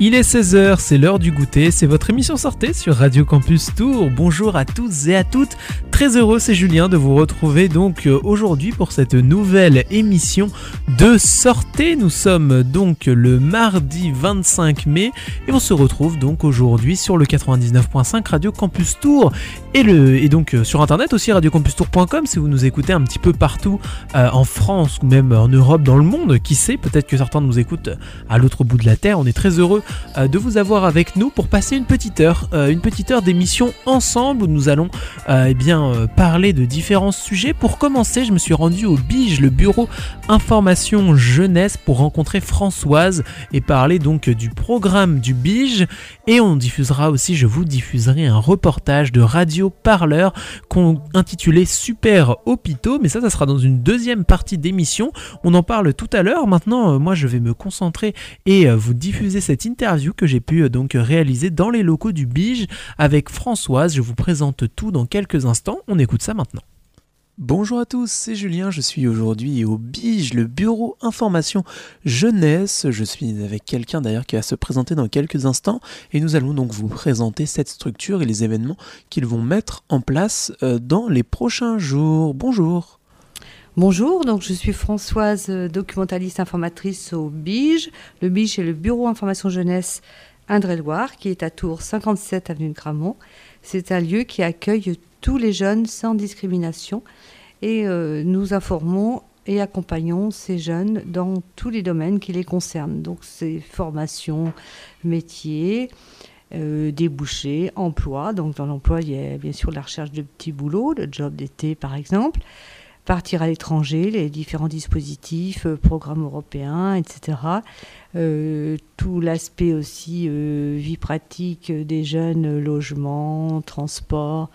Il est 16h, c'est l'heure du goûter, c'est votre émission sortée sur Radio Campus Tour. Bonjour à tous et à toutes, très heureux, c'est Julien de vous retrouver donc euh, aujourd'hui pour cette nouvelle émission de sortée. Nous sommes donc le mardi 25 mai et on se retrouve donc aujourd'hui sur le 99.5 Radio Campus Tour et, le, et donc euh, sur internet aussi radiocampustour.com si vous nous écoutez un petit peu partout euh, en France ou même en Europe, dans le monde, qui sait, peut-être que certains nous écoutent à l'autre bout de la terre. On est très heureux de vous avoir avec nous pour passer une petite heure, une petite heure d'émission ensemble où nous allons eh bien, parler de différents sujets. Pour commencer, je me suis rendu au BIGE, le bureau information jeunesse, pour rencontrer Françoise et parler donc du programme du BIGE. Et on diffusera aussi, je vous diffuserai un reportage de Radio Parleur intitulé Super Hôpitaux, mais ça, ça sera dans une deuxième partie d'émission. On en parle tout à l'heure. Maintenant, moi, je vais me concentrer et vous diffuser cette interview que j'ai pu euh, donc réaliser dans les locaux du Bige avec Françoise. Je vous présente tout dans quelques instants. On écoute ça maintenant. Bonjour à tous, c'est Julien, je suis aujourd'hui au BIGE, le bureau information jeunesse. Je suis avec quelqu'un d'ailleurs qui va se présenter dans quelques instants et nous allons donc vous présenter cette structure et les événements qu'ils vont mettre en place euh, dans les prochains jours. Bonjour. Bonjour, donc je suis Françoise, euh, documentaliste informatrice au BIGE. Le BIGE est le Bureau Information Jeunesse Indre-et-Loire, qui est à Tours 57 avenue de Gramont. C'est un lieu qui accueille tous les jeunes sans discrimination et euh, nous informons et accompagnons ces jeunes dans tous les domaines qui les concernent. Donc c'est formation, métier, euh, débouchés, emploi. Donc dans l'emploi, il y a bien sûr la recherche de petits boulots, le job d'été par exemple partir à l'étranger, les différents dispositifs, euh, programmes européens, etc. Euh, tout l'aspect aussi euh, vie pratique des jeunes, logement, transport,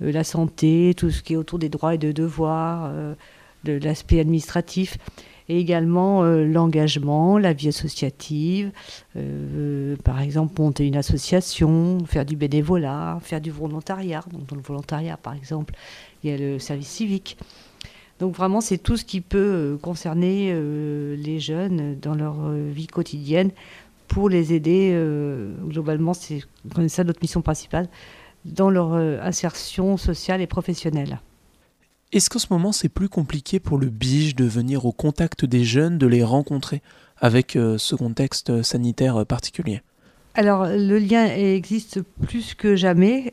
la santé, tout ce qui est autour des droits et de devoirs, de l'aspect administratif et également l'engagement, la vie associative, par exemple monter une association, faire du bénévolat, faire du volontariat. Donc dans le volontariat, par exemple, il y a le service civique. Donc vraiment, c'est tout ce qui peut euh, concerner euh, les jeunes dans leur euh, vie quotidienne pour les aider. globalement, c'est ça notre mission principale dans leur insertion sociale et professionnelle. Est-ce qu'en ce moment c'est plus compliqué pour le BIGE de venir au contact des jeunes, de les rencontrer avec ce contexte sanitaire particulier? Alors le lien existe plus que jamais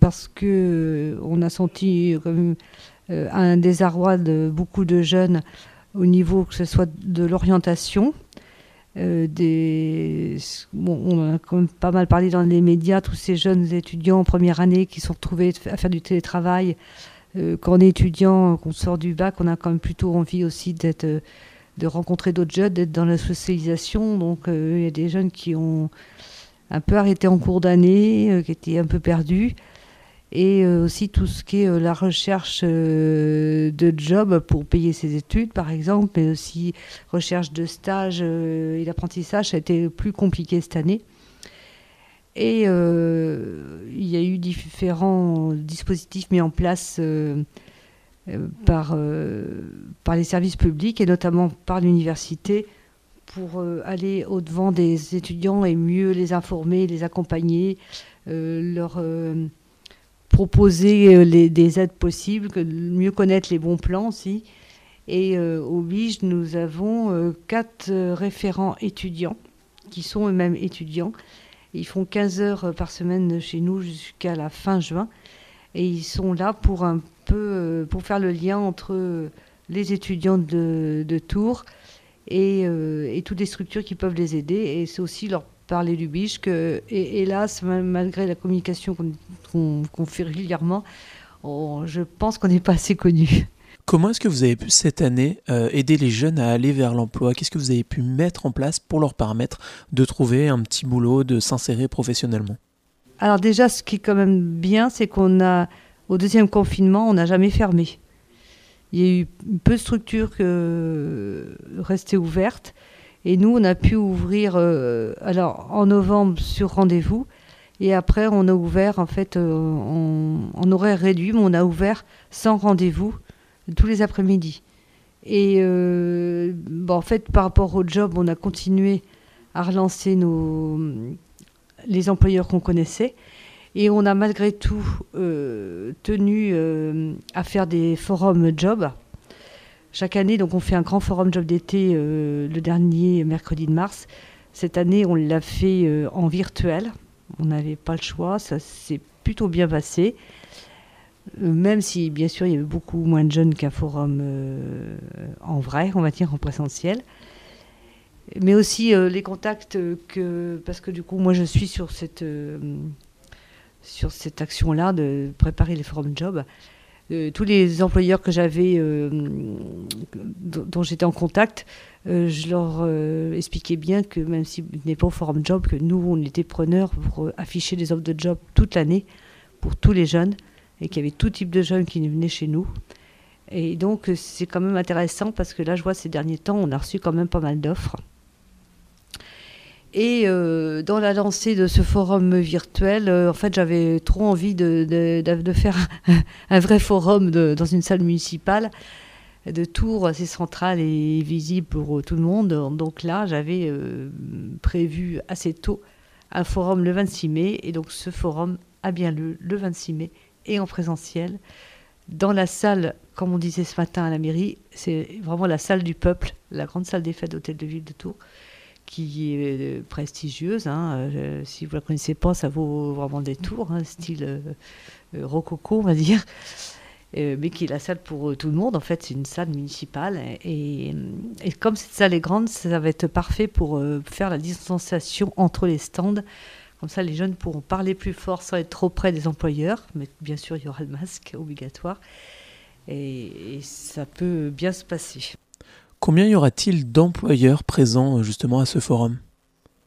parce que on a senti comme euh, un désarroi de beaucoup de jeunes au niveau que ce soit de l'orientation. Euh, des, on a quand même pas mal parlé dans les médias, tous ces jeunes étudiants en première année qui sont retrouvés à faire du télétravail. Euh, quand on est étudiant, qu'on sort du bac, on a quand même plutôt envie aussi d'être, de rencontrer d'autres jeunes, d'être dans la socialisation. Donc il y a des jeunes qui ont un peu arrêté en cours d'année, qui étaient un peu perdus et euh, aussi tout ce qui est euh, la recherche euh, de job pour payer ses études, par exemple, mais aussi recherche de stage et d'apprentissage, ça a été plus compliqué cette année. Et il y a eu différents dispositifs mis en place par, par les services publics et notamment par l'université pour aller au-devant des étudiants et mieux les informer, les accompagner, leur proposer euh, des aides possibles, mieux connaître les bons plans aussi. Et euh, au BIGE, nous avons euh, quatre référents étudiants qui sont eux-mêmes étudiants. Ils font 15 heures par semaine chez nous jusqu'à la fin juin. Et ils sont là pour un peu pour faire le lien entre les étudiants de, de Tours et, et, toutes les structures qui peuvent les aider. Et c'est aussi leur parler du biche, que, et, hélas, malgré la communication qu'on fait régulièrement, je pense qu'on n'est pas assez connu. Comment est-ce que vous avez pu cette année euh, aider les jeunes à aller vers l'emploi? Qu'est-ce que vous avez pu mettre en place pour leur permettre de trouver un petit boulot, de s'insérer professionnellement? Alors déjà, ce qui est quand même bien, c'est qu'on a, au deuxième confinement, on n'a jamais fermé. il y a eu peu de structures que restaient ouvertes. Et nous, on a pu ouvrir alors, en novembre sur rendez-vous. Et après, on a ouvert, en fait, en, en horaire réduit, mais on a ouvert sans rendez-vous tous les après-midi. Et bon, en fait, par rapport au job, on a continué à relancer nos, les employeurs qu'on connaissait. Et on a malgré tout euh, tenu euh, à faire des forums job. Chaque année, donc on fait un grand forum job d'été euh, le dernier mercredi de mars. Cette année, on l'a fait en virtuel. On n'avait pas le choix, ça s'est plutôt bien passé. même si, bien sûr, il y avait beaucoup moins de jeunes qu'un forum en vrai, on va dire en présentiel mais aussi euh, les contacts que parce que du coup moi je suis sur cette euh, cette action là de préparer les forums job euh, tous les employeurs que j'avais dont j'étais en contact je leur expliquais bien que même si n'est pas au forum job que nous on était preneurs pour afficher des offres de job toute l'année pour tous les jeunes et qu'il y avait tout type de jeunes qui venaient chez nous. Et donc c'est quand même intéressant parce que là je vois ces derniers temps on a reçu quand même pas mal d'offres et euh, dans la lancée de ce forum virtuel, euh, en fait, j'avais trop envie de, faire un, vrai forum dans une salle municipale de tour assez centrale et visible pour tout le monde. Donc là, j'avais euh, prévu assez tôt un forum le 26 mai. Et donc ce forum a bien lieu le 26 mai et en présentiel dans la salle, comme on disait ce matin à la mairie, c'est vraiment la salle du peuple, la grande salle des fêtes d'hôtel de ville de Tours qui est euh, prestigieuse. Hein. Euh, si vous ne la connaissez pas, ça vaut vraiment des tours, hein, style euh, rococo, on va dire. mais qui est la salle pour tout le monde. En fait, c'est une salle municipale. Et, comme cette salle est grande, ça va être parfait pour faire la distanciation entre les stands. Comme ça, les jeunes pourront parler plus fort sans être trop près des employeurs. Mais bien sûr, il y aura le masque obligatoire. et ça peut bien se passer. Combien y aura-t-il d'employeurs présents euh, justement à ce forum?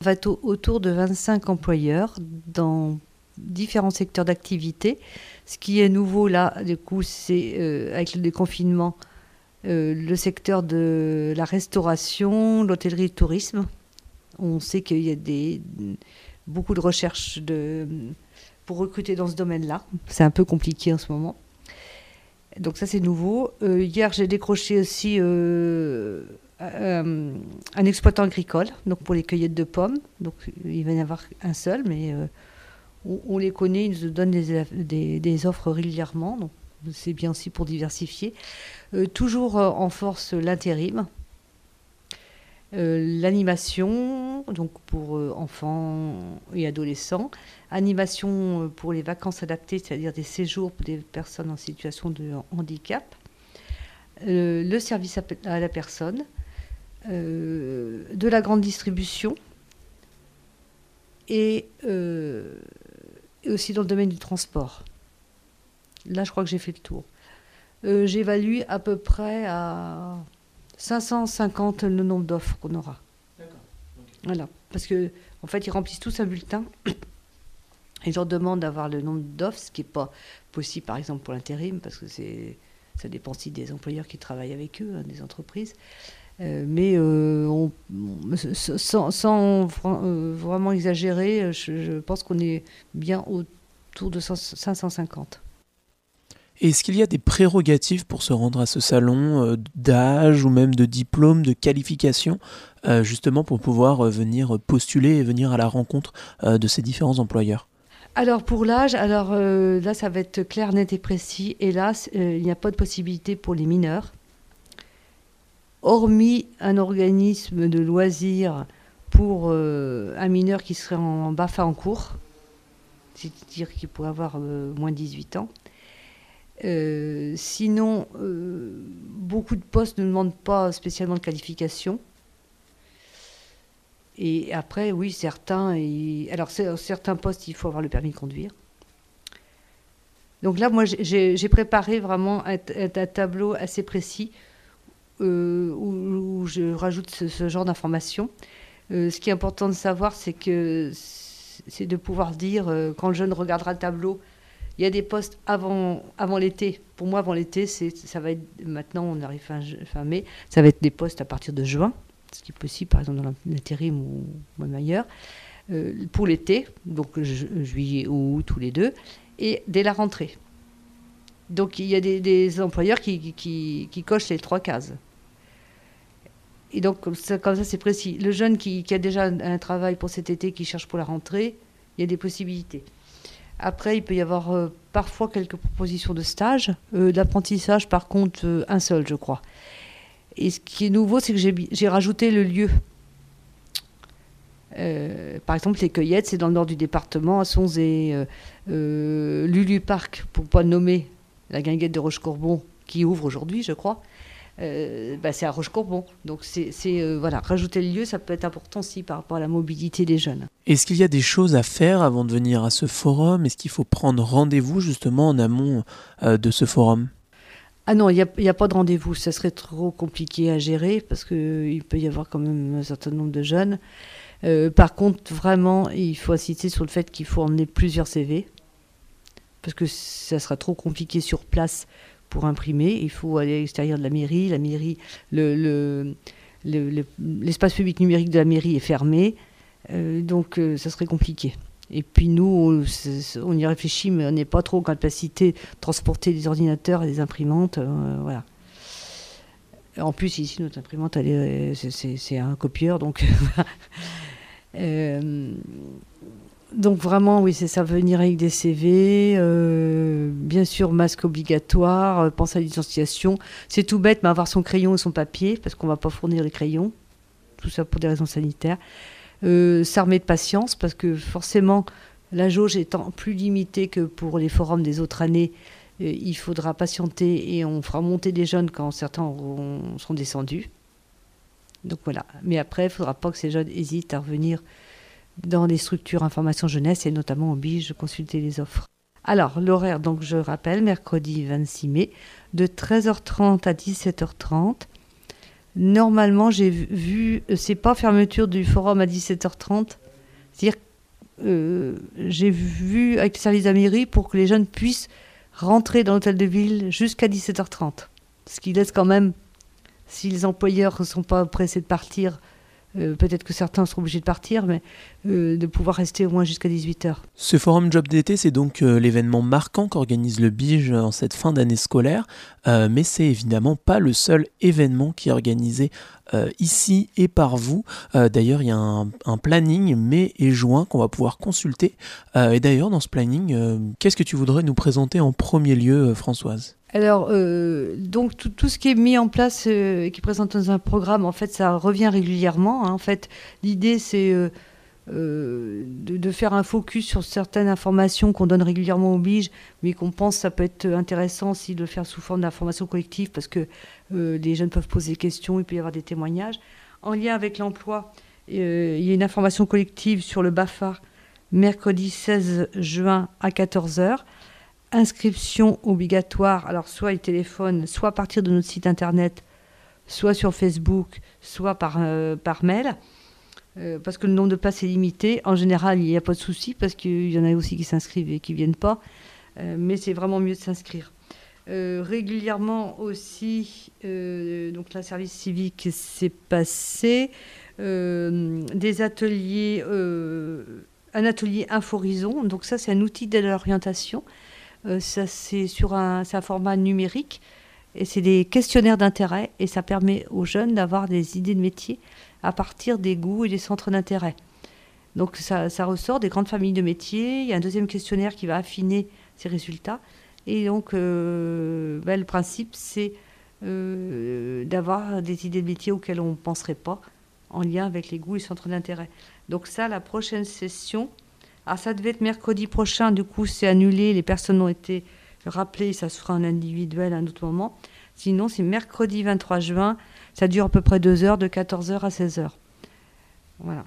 On va autour de 25 employeurs dans différents secteurs d'activité. Ce qui est nouveau là, du coup, c'est euh, avec le déconfinement, euh, le secteur de la restauration, l'hôtellerie, le tourisme. On sait qu'il y a des, beaucoup de recherches de, pour recruter dans ce domaine-là. C'est un peu compliqué en ce moment. Donc ça c'est nouveau. Euh, hier j'ai décroché aussi euh, euh, un exploitant agricole, donc pour les cueillettes de pommes. Donc il va y en avoir un seul, mais on, les connaît, ils nous donnent des, offres régulièrement. Donc c'est bien aussi pour diversifier. toujours en force l'intérim. L'animation, donc pour enfants et adolescents, animation euh, pour les vacances adaptées, c'est-à-dire des séjours pour des personnes en situation de handicap, euh, le service à la personne, euh, de la grande distribution et, aussi dans le domaine du transport. Là, je crois que j'ai fait le tour. J'évalue à peu près à 550 le nombre d'offres qu'on aura. D'accord. Voilà, parce que en fait, ils remplissent tous un bulletin ils leur demandent d'avoir le nombre d'offres, ce qui n'est pas possible, par exemple, pour l'intérim, parce que c'est, ça dépend aussi des employeurs qui travaillent avec eux, hein, des entreprises. Euh, mais euh, sans, euh, vraiment exagérer, je, pense qu'on est bien autour de 550. Est-ce qu'il y a des prérogatives pour se rendre à ce salon d'âge ou même de diplôme, de qualification, justement pour pouvoir venir postuler et venir à la rencontre de ces différents employeurs? Alors pour l'âge, alors euh, là ça va être clair, net et précis. Hélas, euh, il n'y a pas de possibilité pour les mineurs. Hormis un organisme de loisirs pour euh, un mineur qui serait en BAFA en cours, c'est-à-dire qu'il pourrait avoir moins de 18 ans. Sinon, beaucoup de postes ne demandent pas spécialement de qualification. Et après, oui, certains. Alors, certains postes, il faut avoir le permis de conduire. Donc là, moi, j'ai préparé vraiment un, tableau assez précis euh, où, je rajoute ce, genre d'informations. Euh, ce qui est important de savoir, c'est que c'est de pouvoir dire, euh, quand le jeune regardera le tableau, Il y a des postes avant, l'été. Pour moi, avant l'été, ça va être. Maintenant, on arrive fin, mai. Ça va être des postes à partir de juin, ce qui est possible, par exemple, dans l'intérim ou même ailleurs. Euh, pour l'été, donc juillet ou août, tous les deux, et dès la rentrée. Donc il y a des, employeurs qui, cochent les trois cases. Et donc comme ça c'est précis. Le jeune qui, a déjà un, travail pour cet été, qui cherche pour la rentrée, il y a des possibilités. Après, il peut y avoir euh, parfois quelques propositions de stage. Euh, d'apprentissage, par contre, un seul, je crois. Et ce qui est nouveau, c'est que j'ai rajouté le lieu euh, par exemple, les cueillettes, c'est dans le nord du département, à. Euh, euh, Lulu Park, pour ne pas nommer la guinguette de Roche-Courbon, qui ouvre aujourd'hui, je crois. Bah, c'est à Roche-Courbon. Donc, c'est voilà, rajouter le lieu, ça peut être important aussi par rapport à la mobilité des jeunes. Est-ce qu'il y a des choses à faire avant de venir à ce forum? Est-ce qu'il faut prendre rendez-vous justement en amont de ce forum? Ah non, il n'y a, a, pas de rendez-vous. Ça serait trop compliqué à gérer parce qu'il peut y avoir quand même un certain nombre de jeunes. Euh, par contre, vraiment, il faut insister sur le fait qu'il faut emmener plusieurs CV, parce que ça sera trop compliqué sur place pour imprimer. Il faut aller à l'extérieur de la mairie. La mairie, le, l'espace public numérique de la mairie est fermé, euh, donc euh, ça serait compliqué. Et puis nous, on, y réfléchit, mais on n'est pas trop en capacité de transporter des ordinateurs et des imprimantes. voilà. En plus, ici, notre imprimante, c'est un copieur, donc Euh, donc vraiment, oui, c'est ça, venir avec des CV, euh, bien sûr, masque obligatoire, euh, pense à l'identification. C'est tout bête, mais avoir son crayon et son papier, parce qu'on ne va pas fournir les crayons, tout ça pour des raisons sanitaires. S'armer de patience, parce que forcément, la jauge étant plus limitée que pour les forums des autres années, il faudra patienter et on fera monter des jeunes quand certains seront descendus. Donc voilà. Mais après, il ne faudra pas que ces jeunes hésitent à revenir dans les structures information jeunesse et notamment oblige de consulter les offres. Alors, l'horaire, donc je rappelle, mercredi 26 mai, de 13h30 à 17h30. Normalement, j'ai vu, euh, c'est pas fermeture du forum à 17h30, c'est-à-dire euh, j'ai vu avec le service de la mairie pour que les jeunes puissent rentrer dans l'hôtel de ville jusqu'à 17h30. Ce qui laisse quand même si les employeurs ne sont pas pressés de partir, euh, peut-être que certains seront obligés de partir, mais euh, de pouvoir rester au moins jusqu'à 18h. Ce forum job d'été, c'est donc euh, l'événement marquant qu'organise le BIGE en cette fin d'année scolaire, mais c'est évidemment pas le seul événement qui est organisé ici et par vous. d'ailleurs, il y a un, un, planning mai et juin qu'on va pouvoir consulter. et d'ailleurs, dans ce planning, qu'est-ce que tu voudrais nous présenter en premier lieu, Françoise? Alors, euh, donc tout, ce qui est mis en place euh, et qui présente dans un programme, en fait, ça revient régulièrement. Hein. En fait, l'idée, c'est euh, de, faire un focus sur certaines informations qu'on donne régulièrement au BIGE, mais qu'on pense que ça peut être intéressant aussi de le faire sous forme d'information collective, parce que les jeunes peuvent poser des questions, il peut y avoir des témoignages. En lien avec l'emploi, il y a une information collective sur le BAFA, mercredi 16 juin à 14h inscription obligatoire, alors soit il téléphone, soit à partir de notre site internet, soit sur Facebook, soit par, euh, mail, euh, parce que le nombre de places est limité. En général, il n'y a pas de souci, parce qu'il y en a aussi qui s'inscrivent et qui ne viennent pas, euh, mais c'est vraiment mieux de s'inscrire. régulièrement aussi, donc la service civique s'est passé, des ateliers, un atelier Inforison, donc ça c'est un outil l'orientation euh, ça, c'est sur un, format numérique et c'est des questionnaires d'intérêt et ça permet aux jeunes d'avoir des idées de métier à partir des goûts et des centres d'intérêt. Donc ça, ressort des grandes familles de métiers. Il y a un deuxième questionnaire qui va affiner ces résultats. Et donc euh, ben, le principe, c'est euh, d'avoir des idées de métier auxquelles on ne penserait pas en lien avec les goûts et centres d'intérêt. Donc ça, la prochaine session, ah, ça devait être mercredi prochain, du coup, c'est annulé. Les personnes ont été rappelées, ça se fera en individuel à un autre moment. Sinon, c'est mercredi 23 juin. Ça dure à peu près deux heures, de 14h à 16h. Voilà.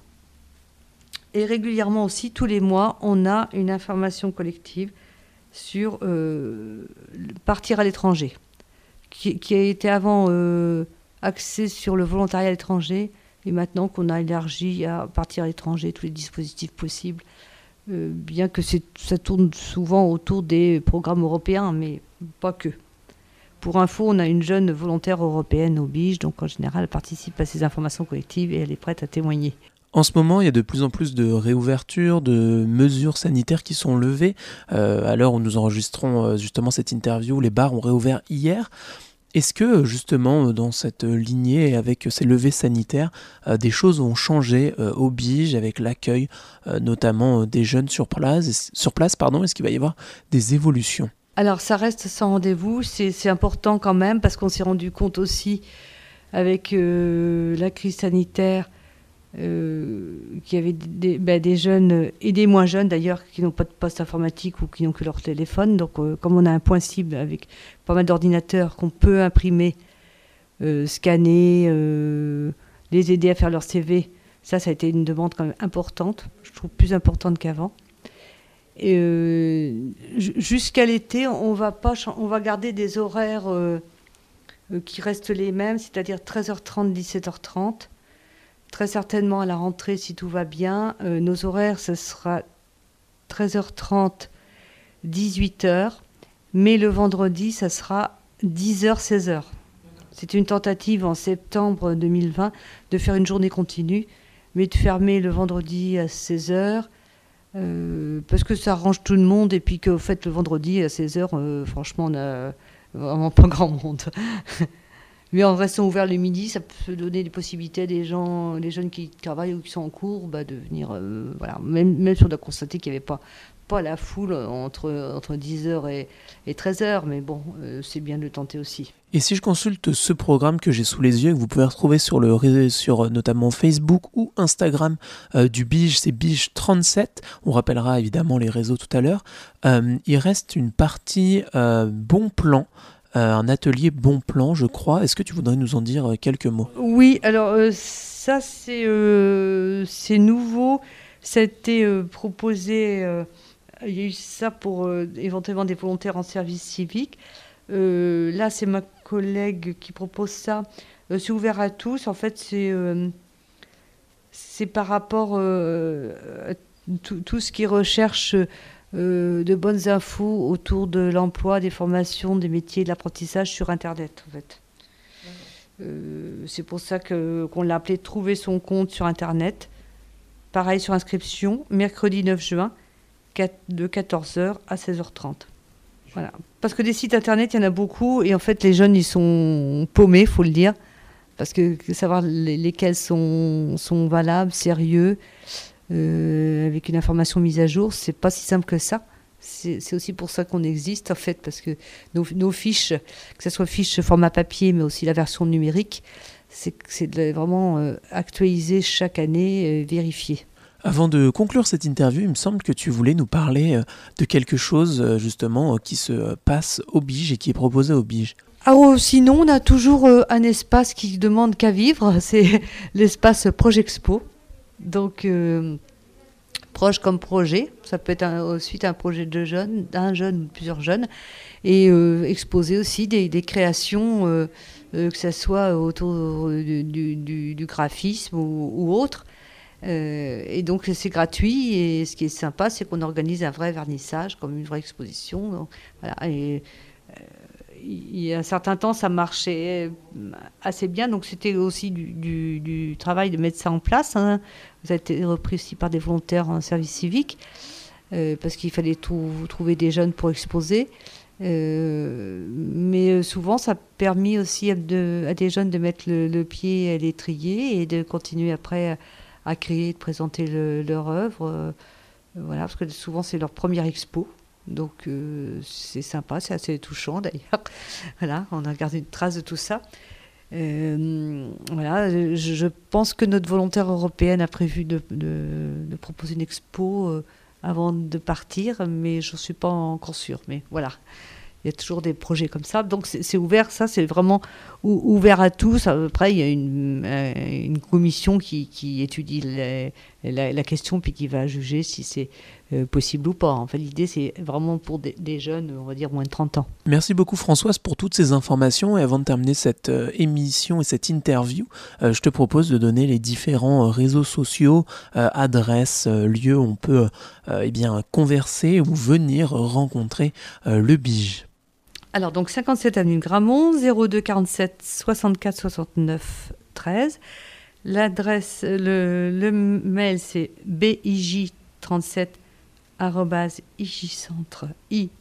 Et régulièrement aussi, tous les mois, on a une information collective sur euh, partir à l'étranger, qui, a été avant euh, axée sur le volontariat à l'étranger, et maintenant qu'on a élargi à partir à l'étranger tous les dispositifs possibles bien que ça tourne souvent autour des programmes européens, mais pas que. Pour info, on a une jeune volontaire européenne au BIGE, donc en général, elle participe à ces informations collectives et elle est prête à témoigner. En ce moment, il y a de plus en plus de réouvertures, de mesures sanitaires qui sont levées. Euh, à l'heure où nous enregistrons euh, justement cette interview, les bars ont réouvert hier. Est-ce que justement dans cette lignée avec ces levées sanitaires, euh, des choses ont changé au BIGE avec l'accueil notamment des jeunes sur place, sur place pardon, Est-ce qu'il va y avoir des évolutions? Alors ça reste sans rendez-vous, c'est important quand même parce qu'on s'est rendu compte aussi avec euh, la crise sanitaire euh, qu'il y avait des, des, jeunes et des moins jeunes d'ailleurs qui n'ont pas de poste informatique ou qui n'ont que leur téléphone. Donc euh, comme on a un point cible avec pas mal d'ordinateurs qu'on peut imprimer, scanner, les aider à faire leur CV, ça ça a été une demande quand même importante, je trouve plus importante qu'avant. Euh, jusqu'à l'été, on va pas, on va garder des horaires euh, euh, qui restent les mêmes, c'est-à-dire 13h30, 17h30. Très certainement à la rentrée, si tout va bien, nos horaires, ce sera 13h30, 18h, mais le vendredi, ça sera 10h, 16h. C'était une tentative en septembre 2020 de faire une journée continue, mais de fermer le vendredi à 16h euh, parce que ça arrange tout le monde et puis qu'au fait le vendredi à 16h, euh, franchement, on a vraiment pas grand monde. Mais en restant ouvert le midi, ça peut donner des possibilités à des gens, les jeunes qui travaillent ou qui sont en cours, bah, de venir. Euh, voilà. Même, même si on a constaté qu'il n'y avait pas pas la foule entre, entre 10h et, et 13h, mais bon, euh, c'est bien de tenter aussi. Et si je consulte ce programme que j'ai sous les yeux, que vous pouvez retrouver sur, le, sur euh, notamment Facebook ou Instagram du Bige, c'est Bige37, on rappellera évidemment les réseaux tout à l'heure, il reste une partie bon plan. Un atelier bon plan, je crois. Est-ce que tu voudrais nous en dire quelques mots? Oui, alors ça c'est nouveau. C'était proposé il y a eu ça pour euh, éventuellement des volontaires en service civique. Euh, là, c'est ma collègue qui propose ça. Euh, c'est ouvert à tous. En fait, c'est par rapport à tout, ce qui recherche de bonnes infos autour de l'emploi, des formations, des métiers, de l'apprentissage sur Internet, en fait. c'est pour ça que, qu'on l'a appelé Trouver son compte sur Internet. Pareil sur inscription, mercredi 9 juin de 14h à 16h30. Voilà. Parce que des sites internet, il y en a beaucoup et en fait les jeunes ils sont paumés, faut le dire, parce que savoir lesquels sont, sont valables, sérieux, euh, avec une information mise à jour, c'est pas si simple que ça. C'est aussi pour ça qu'on existe en fait, parce que nos, fiches, que ce soit fiches format papier, mais aussi la version numérique, c'est vraiment euh, actualisé chaque année, euh, vérifié. Avant de conclure cette interview, il me semble que tu voulais nous parler euh, de quelque chose euh, justement qui se passe au Bige et qui est proposé au Bige. Ah, oh, sinon, on a toujours un espace qui demande qu'à vivre, c'est l'espace Projexpo. Donc, proche comme projet, ça peut être ensuite un projet de jeunes, d'un jeune ou plusieurs jeunes, et exposer aussi des, créations, que ce soit autour du, graphisme ou, autre. Euh, et donc c'est gratuit et ce qui est sympa, c'est qu'on organise un vrai vernissage, comme une vraie exposition. voilà, euh, il y a un certain temps, ça marchait assez bien. Donc c'était aussi du, travail de mettre ça en place. Hein. Vous avez été repris aussi par des volontaires en service civique, euh, parce qu'il fallait trouver des jeunes pour exposer. mais souvent, ça a permis aussi à, des jeunes de mettre le, pied à l'étrier et de continuer après à créer, de présenter leur œuvre. Euh, voilà, parce que souvent c'est leur première expo. Donc euh, c'est sympa, c'est assez touchant d'ailleurs. voilà, on a gardé une trace de tout ça. Euh, voilà, je, pense que notre volontaire européenne a prévu de, proposer une expo avant de partir, mais je ne suis pas encore sûre. Mais voilà, il y a toujours des projets comme ça. Donc c'est ouvert, ça c'est vraiment ouvert à tous. Après, il y a une, euh, commission qui, qui étudie la, la, question puis qui va juger si c'est euh, possible ou pas. En fait, l'idée, c'est vraiment pour des, jeunes, on va dire, moins de 30 ans. Merci beaucoup Françoise pour toutes ces informations. Et avant de terminer cette euh, émission et cette interview, je te propose de donner les différents réseaux sociaux, adresses, lieux où on peut eh bien, converser ou venir rencontrer le Bige. Alors, donc 57 avenue Gramont, 02 47 64 69 13. L'adresse, le, le mail, c'est bij37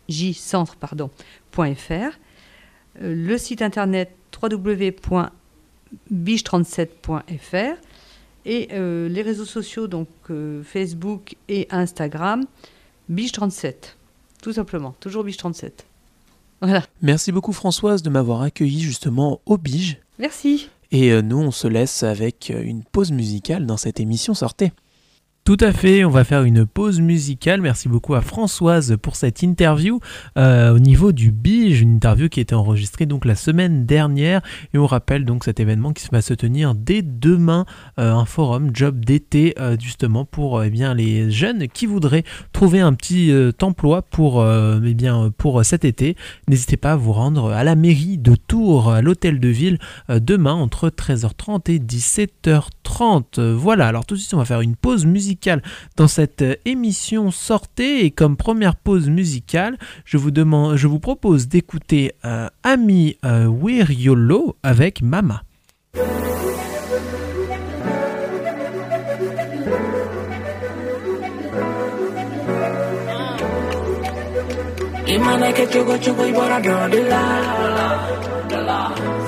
ijcentre.fr. Euh, le site internet www.bige37.fr et euh, les réseaux sociaux, donc euh, Facebook et Instagram, Bige37. Tout simplement, toujours Bige37. Voilà. Merci beaucoup Françoise de m'avoir accueilli justement au Bige. Merci. Et nous, on se laisse avec une pause musicale dans cette émission Sortez. Tout à fait, on va faire une pause musicale. Merci beaucoup à Françoise pour cette interview euh, au niveau du Bige, une interview qui a été enregistrée donc la semaine dernière. Et on rappelle donc cet événement qui va se tenir dès demain, euh, un forum job d'été euh, justement pour eh bien les jeunes qui voudraient trouver un petit emploi pour eh bien pour cet été. N'hésitez pas à vous rendre à la mairie de Tours, à l'hôtel de ville demain entre 13h30 et 17h30. Voilà. Alors tout de suite on va faire une pause musicale dans cette euh, émission Sortez et comme première pause musicale, je vous, demande, je vous propose d'écouter euh, Ami euh, Wiriolo avec Mama.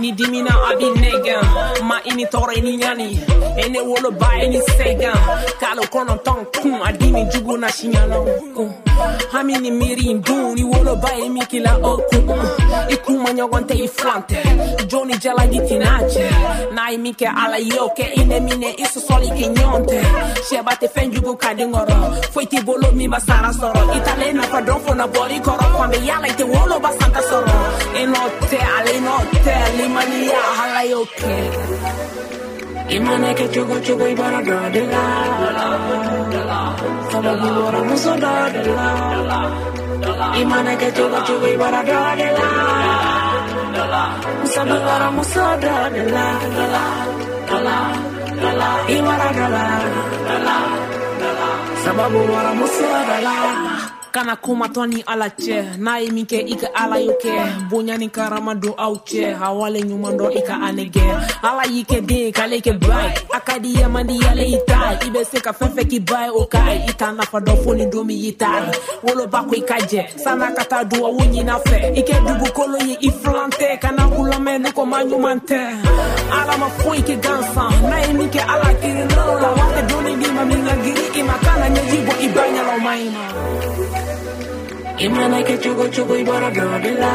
ni dimina abi nɛgɛn ma i ni tɔɔrɔ i ni ɲani e ne woloba i ni sɛgɛn kalo kɔnɔntɔn kun a jugu na siɲɛnaw kun uh. hami ni miiri in dun ni woloba ye min kila uh. o kun i kun ma ɲɔgɔn tɛ i filan tɛ joni jalagi tin'a cɛ n'a ye min kɛ ala y'o kɛ i ne minɛ i sɔsɔli kɛ ɲɔgɔn jugu ka di t'i bolo min ba sara sɔrɔ i talen nafa dɔn fo na bɔri kɔrɔ fan bɛ yala i tɛ woloba santa sɔrɔ i ale nɔ limaniya ala y'o kɛ Imana ke chugo chugo ibara do de la Sababu wara muso do de la Imana ke chugo chugo ibara do de la Sababu wara muso do de la Ibara do la. Sababu wara muso do la kana kuma toni ni ala cɛ n'a ye min kɛ i ka ala y'o kɛ bonya ni karama don aw cɛ a wale ɲuman dɔ i ka ane gɛ ala y'i kɛ den k'ale kɛ ba ye a ka di ye man di yale i ta se ka fɛn k'i ba ye o ka ye i t'a nafa dɔ fo ni don min y'i ta ye woloba san'a ka taa duwawu ɲina fɛ i kɛ dugukolo ye i filan tɛ kana kula lamɛn ko ma ɲuman tɛ ala ma foyi kɛ gansan n'a ye min kɛ ala kirinɔrɔ la wa tɛ donni di ma min ka giri i ma kana ɲɛji bɔ i ba ɲɛla o ma ɲi ma Imana ke chugo chugo ibara do de la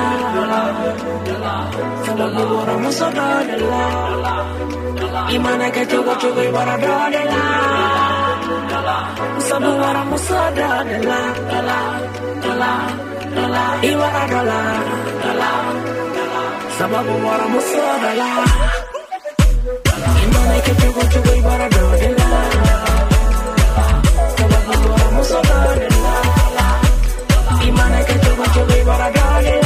Sababu bora muso do de la Imana ke chugo chugo ibara do de la Sababu bora muso do de la Ibara do la Sababu bora muso do la Imana ke chugo chugo ibara do de la Sababu bora muso do tu vas a ver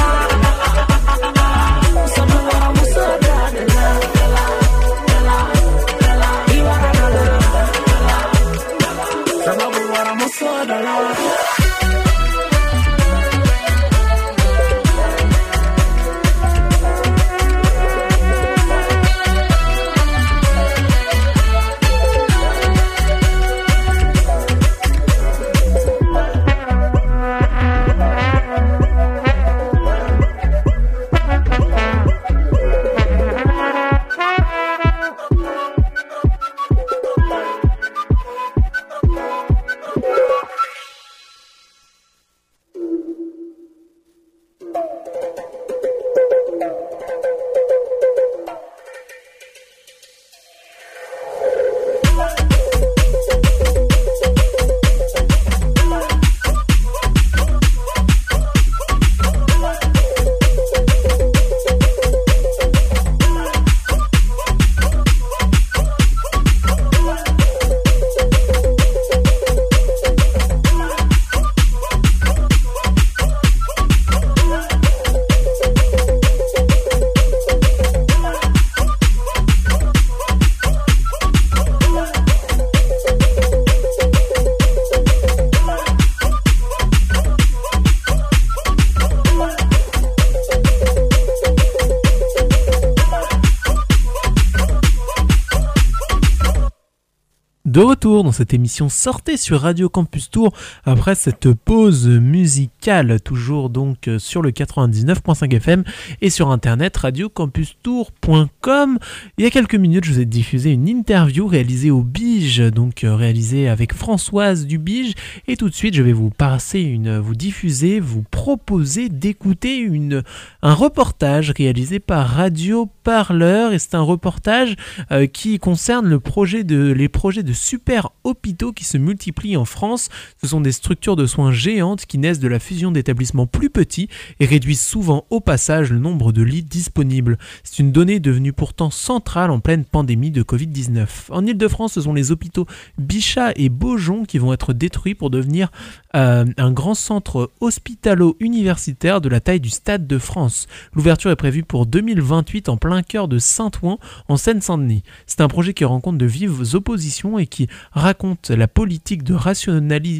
de retour dans cette émission. Sortez sur Radio Campus Tour après cette pause musicale, toujours donc sur le 99.5 FM et sur internet radiocampustour.com. Il y a quelques minutes, je vous ai diffusé une interview réalisée au Bige, donc réalisée avec Françoise du Bige, et tout de suite, je vais vous passer une, vous diffuser, vous proposer d'écouter une, un reportage réalisé par Radio Parleur, et c'est un reportage euh, qui concerne le projet de, les projets de super hôpitaux qui se multiplient en France. Ce sont des structures de soins géantes qui naissent de la fusion d'établissements plus petits et réduisent souvent au passage le nombre de lits disponibles. C'est une donnée devenue pourtant centrale en pleine pandémie de Covid-19. En Ile-de-France, ce sont les hôpitaux Bichat et Beaujon qui vont être détruits pour devenir euh, un grand centre hospitalo-universitaire de la taille du Stade de France. L'ouverture est prévue pour 2028 en plein cœur de Saint-Ouen, en Seine-Saint-Denis. C'est un projet qui rencontre de vives oppositions et qui raconte la politique de,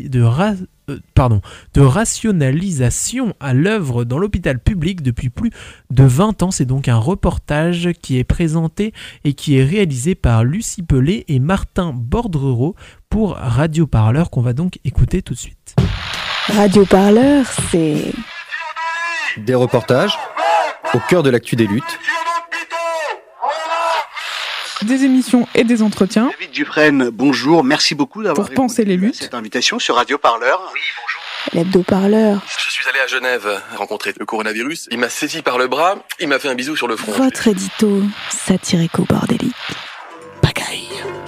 de, euh, pardon, de rationalisation à l'œuvre dans l'hôpital public depuis plus de 20 ans. C'est donc un reportage qui est présenté et qui est réalisé par Lucie Pelé et Martin Bordrereau pour Radio Parleur qu'on va donc écouter tout de suite. Radio Parleur, c'est des reportages au cœur de l'actu des luttes des émissions et des entretiens. David Dufresne, bonjour, merci beaucoup d'avoir pour penser les luttes. Cette invitation sur Radio Parleur. Oui, bonjour. L'hebdo-parleur. Je suis allé à Genève rencontrer le coronavirus. Il m'a saisi par le bras, il m'a fait un bisou sur le front. Votre édito satirico-bordélique.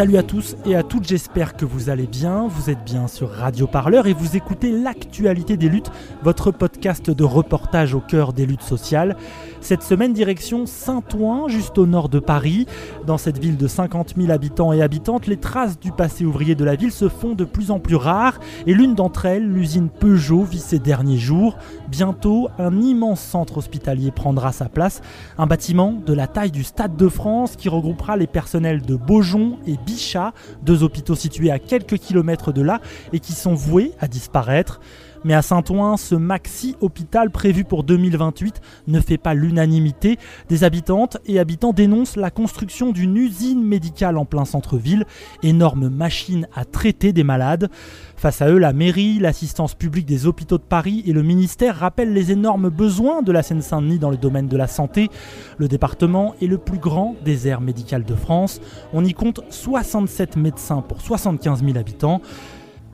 Salut à tous et à toutes, j'espère que vous allez bien. Vous êtes bien sur Radio Parleur et vous écoutez l'actualité des luttes, votre podcast de reportage au cœur des luttes sociales. Cette semaine, direction Saint-Ouen, juste au nord de Paris. Dans cette ville de 50 000 habitants et habitantes, les traces du passé ouvrier de la ville se font de plus en plus rares et l'une d'entre elles, l'usine Peugeot, vit ses derniers jours. Bientôt, un immense centre hospitalier prendra sa place, un bâtiment de la taille du Stade de France qui regroupera les personnels de Beaujon et Bichat, deux hôpitaux situés à quelques kilomètres de là et qui sont voués à disparaître. Mais à Saint-Ouen, ce maxi-hôpital prévu pour 2028 ne fait pas l'unanimité. Des habitantes et habitants dénoncent la construction d'une usine médicale en plein centre-ville, énorme machine à traiter des malades. Face à eux, la mairie, l'assistance publique des hôpitaux de Paris et le ministère rappellent les énormes besoins de la Seine-Saint-Denis dans le domaine de la santé. Le département est le plus grand désert médical de France. On y compte 67 médecins pour 75 000 habitants.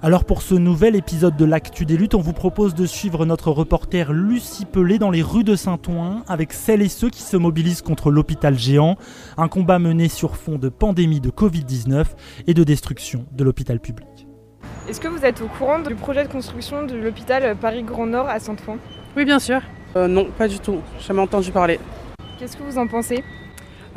Alors pour ce nouvel épisode de l'Actu des luttes, on vous propose de suivre notre reporter Lucie Pelé dans les rues de Saint-Ouen avec celles et ceux qui se mobilisent contre l'hôpital géant, un combat mené sur fond de pandémie de Covid-19 et de destruction de l'hôpital public. Est-ce que vous êtes au courant du projet de construction de l'hôpital Paris Grand Nord à Saint-Ouen? Oui bien sûr. Euh, non, pas du tout, jamais entendu parler. Qu'est-ce que vous en pensez?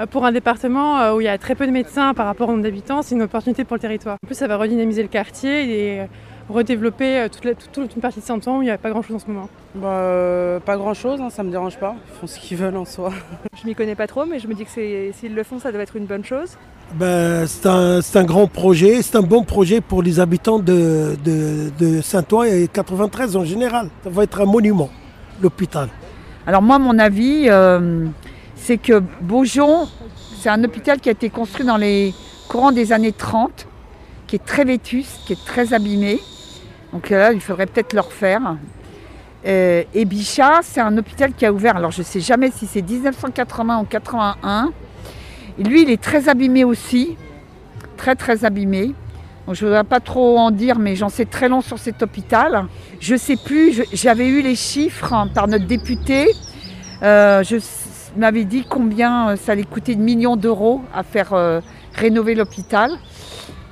Pour un département euh, où il y a très peu de médecins par rapport au nombre d'habitants, c'est une opportunité pour le territoire. En plus, ça va redynamiser le quartier et redévelopper euh, toute, une partie de Saint-Ouen où il n'y a pas grand-chose en ce moment. Bah, pas grand-chose, hein, ça me dérange pas. Ils font ce qu'ils veulent en soi. Je m'y connais pas trop, mais je me dis que s'ils le font, ça doit être une bonne chose. Ben, c'est un, grand projet, c'est un bon projet pour les habitants de, de Saint-Ouen et 93 en général. Ça va être un monument, l'hôpital. Alors moi, mon avis, c'est que Beaujon, c'est un hôpital qui a été construit dans les courants des années 30, qui est très vétuste, qui est très abîmé. Donc là, il faudrait peut-être le refaire. Euh, et Bichat, c'est un hôpital qui a ouvert, alors je ne sais jamais si c'est 1980 ou 81. Et lui, il est très abîmé aussi, très très abîmé. Donc, je ne voudrais pas trop en dire, mais j'en sais très long sur cet hôpital. Je ne sais plus, j'avais eu les chiffres par notre député. Euh, m'avait dit combien euh, ça allait coûter de millions d'euros à faire euh, rénover l'hôpital.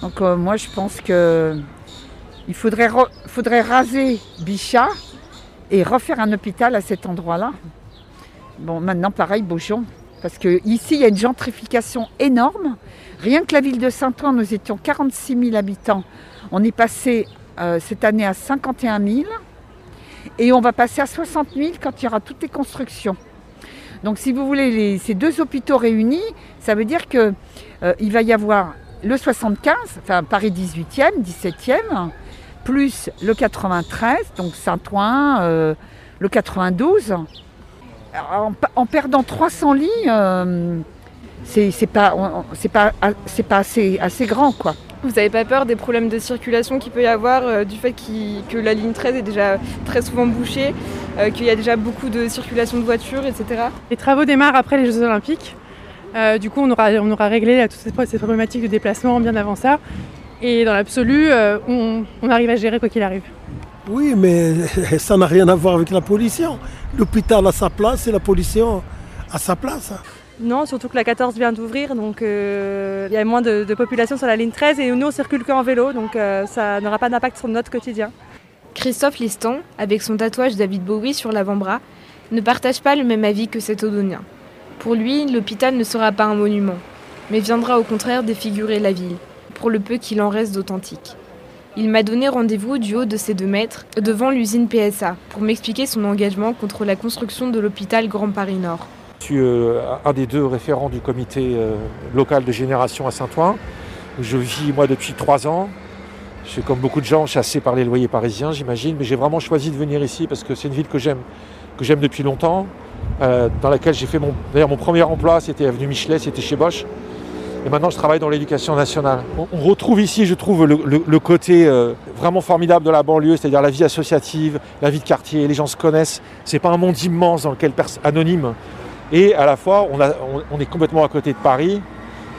Donc euh, moi je pense qu'il faudrait, faudrait raser Bichat et refaire un hôpital à cet endroit-là. Bon maintenant pareil Beaujon. Parce que ici, il y a une gentrification énorme. Rien que la ville de Saint-Ouen, nous étions 46 000 habitants. On est passé cette année à 51 000. Et on va passer à 60 000 quand il y aura toutes les constructions. Donc si vous voulez ces deux hôpitaux réunis, ça veut dire qu'il va y avoir le 75, enfin Paris 18e, 17e, plus le 93, donc Saint-Ouen, euh, le 92. Alors, En, perdant 300 lits, euh, c'est pas, pas assez, assez grand quoi. Vous n'avez pas peur des problèmes de circulation qu'il peut y avoir euh, du fait que la ligne 13 est déjà très souvent bouchée, euh, qu'il y a déjà beaucoup de circulation de voitures, etc. Les travaux démarrent après les Jeux Olympiques. Euh, du coup, on aura, on aura réglé là, toutes ces, ces problématiques de déplacement bien avant ça. Et dans l'absolu, euh, on, on arrive à gérer quoi qu'il arrive. Oui, mais ça n'a rien à voir avec la pollution. L'hôpital a sa place et la pollution a sa place. Non, surtout que la 14 vient d'ouvrir, donc euh, il y a moins de, population sur la ligne 13 et nous on circule qu'en vélo, donc euh, ça n'aura pas d'impact sur notre quotidien. Christophe Liston, avec son tatouage David Bowie sur l'avant-bras, ne partage pas le même avis que cet Odonien. Pour lui, l'hôpital ne sera pas un monument, mais viendra au contraire défigurer la ville, pour le peu qu'il en reste d'authentique. Il m'a donné rendez-vous du haut de ses deux mètres, devant l'usine PSA, pour m'expliquer son engagement contre la construction de l'hôpital Grand Paris Nord. Suis euh, un des deux référents du comité euh, local de génération à Saint-Ouen. où Je vis moi depuis trois ans. Je suis comme beaucoup de gens chassé par les loyers parisiens, j'imagine, mais j'ai vraiment choisi de venir ici parce que c'est une ville que j'aime, que j'aime depuis longtemps, euh, dans laquelle j'ai fait mon, d'ailleurs mon premier emploi, c'était avenue Michelet, c'était chez Bosch. Et maintenant, je travaille dans l'éducation nationale. On, retrouve ici, je trouve, le, côté vraiment formidable de la banlieue, c'est-à-dire la vie associative, la vie de quartier, les gens se connaissent. C'est pas un monde immense dans lequel anonyme. Et à la fois, on, est complètement à côté de Paris.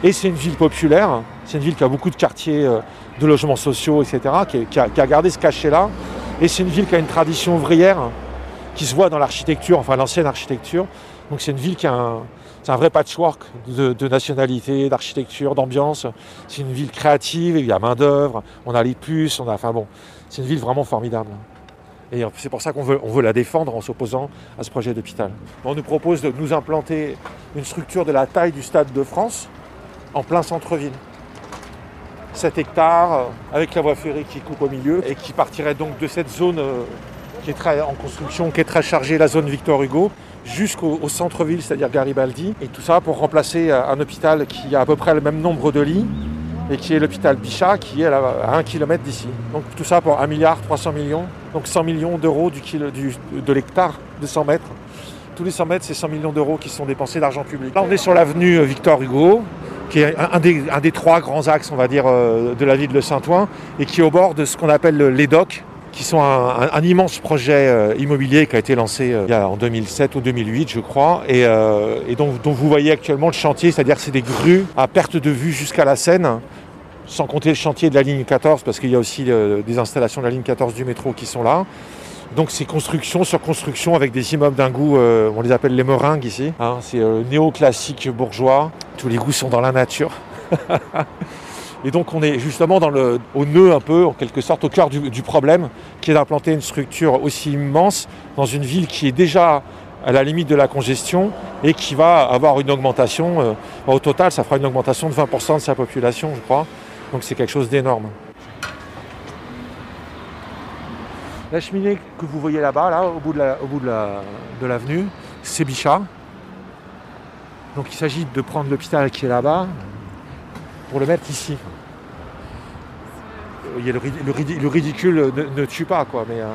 Et c'est une ville populaire. C'est une ville qui a beaucoup de quartiers, euh, de logements sociaux, etc., qui, a, gardé ce cachet-là. Et c'est une ville qui a une tradition ouvrière qui se voit dans l'architecture, enfin l'ancienne architecture. Donc c'est une ville qui a un, c'est un vrai patchwork de, de d'architecture, d'ambiance. C'est une ville créative, il y a main-d'œuvre, on a les puces, on a. Enfin bon, c'est une ville vraiment formidable. Et c'est pour ça qu'on veut, veut la défendre en s'opposant à ce projet d'hôpital. On nous propose de nous implanter une structure de la taille du Stade de France en plein centre-ville. 7 hectares, euh, avec la voie ferrée qui coupe au milieu et qui partirait donc de cette zone euh, qui est très en construction, qui est très chargée, la zone Victor Hugo, jusqu'au au centre-ville, c'est-à-dire Garibaldi. Et tout ça pour remplacer euh, un hôpital qui a à peu près le même nombre de lits et qui est l'hôpital Bichat, qui est à 1 km d'ici. Donc tout ça pour 1 milliard 300 millions, donc 100 millions d'euros du du- de l'hectare de 100 mètres. Tous les 100 mètres, c'est 100 millions d'euros qui sont dépensés d'argent public. Là, on est sur l'avenue Victor Hugo, qui est un, des, un des trois grands axes, on va dire, euh, de la ville de Saint-Ouen, et qui est au bord de ce qu'on appelle le- les docks, qui sont un, immense projet euh, immobilier qui a été lancé euh, il y a- en 2007 ou 2008, je crois, et, euh, dont, dont vous voyez actuellement le chantier, c'est-à-dire c'est des grues à perte de vue jusqu'à la Seine, sans compter le chantier de la ligne 14, parce qu'il y a aussi euh, des installations de la ligne 14 du métro qui sont là. Donc c'est construction sur construction avec des immeubles d'un goût, euh, on les appelle les meringues ici. hein. c'est euh, néoclassique bourgeois. Tous les goûts sont dans la nature. Et donc on est justement dans le, au nœud un peu, en quelque sorte, au cœur du, problème, qui est d'implanter une structure aussi immense dans une ville qui est déjà à la limite de la congestion et qui va avoir une augmentation. euh, au total, ça fera une augmentation de 20% de sa population, je crois. Donc c'est quelque chose d'énorme. La cheminée que vous voyez là-bas, là, au bout de la- au bout de la- l'avenue, c'est Bichat. Donc il s'agit de prendre l'hôpital qui est là-bas pour le mettre ici. Il y a le, rid- le ridi- le ridicule ne, tue pas, quoi. Mais, euh,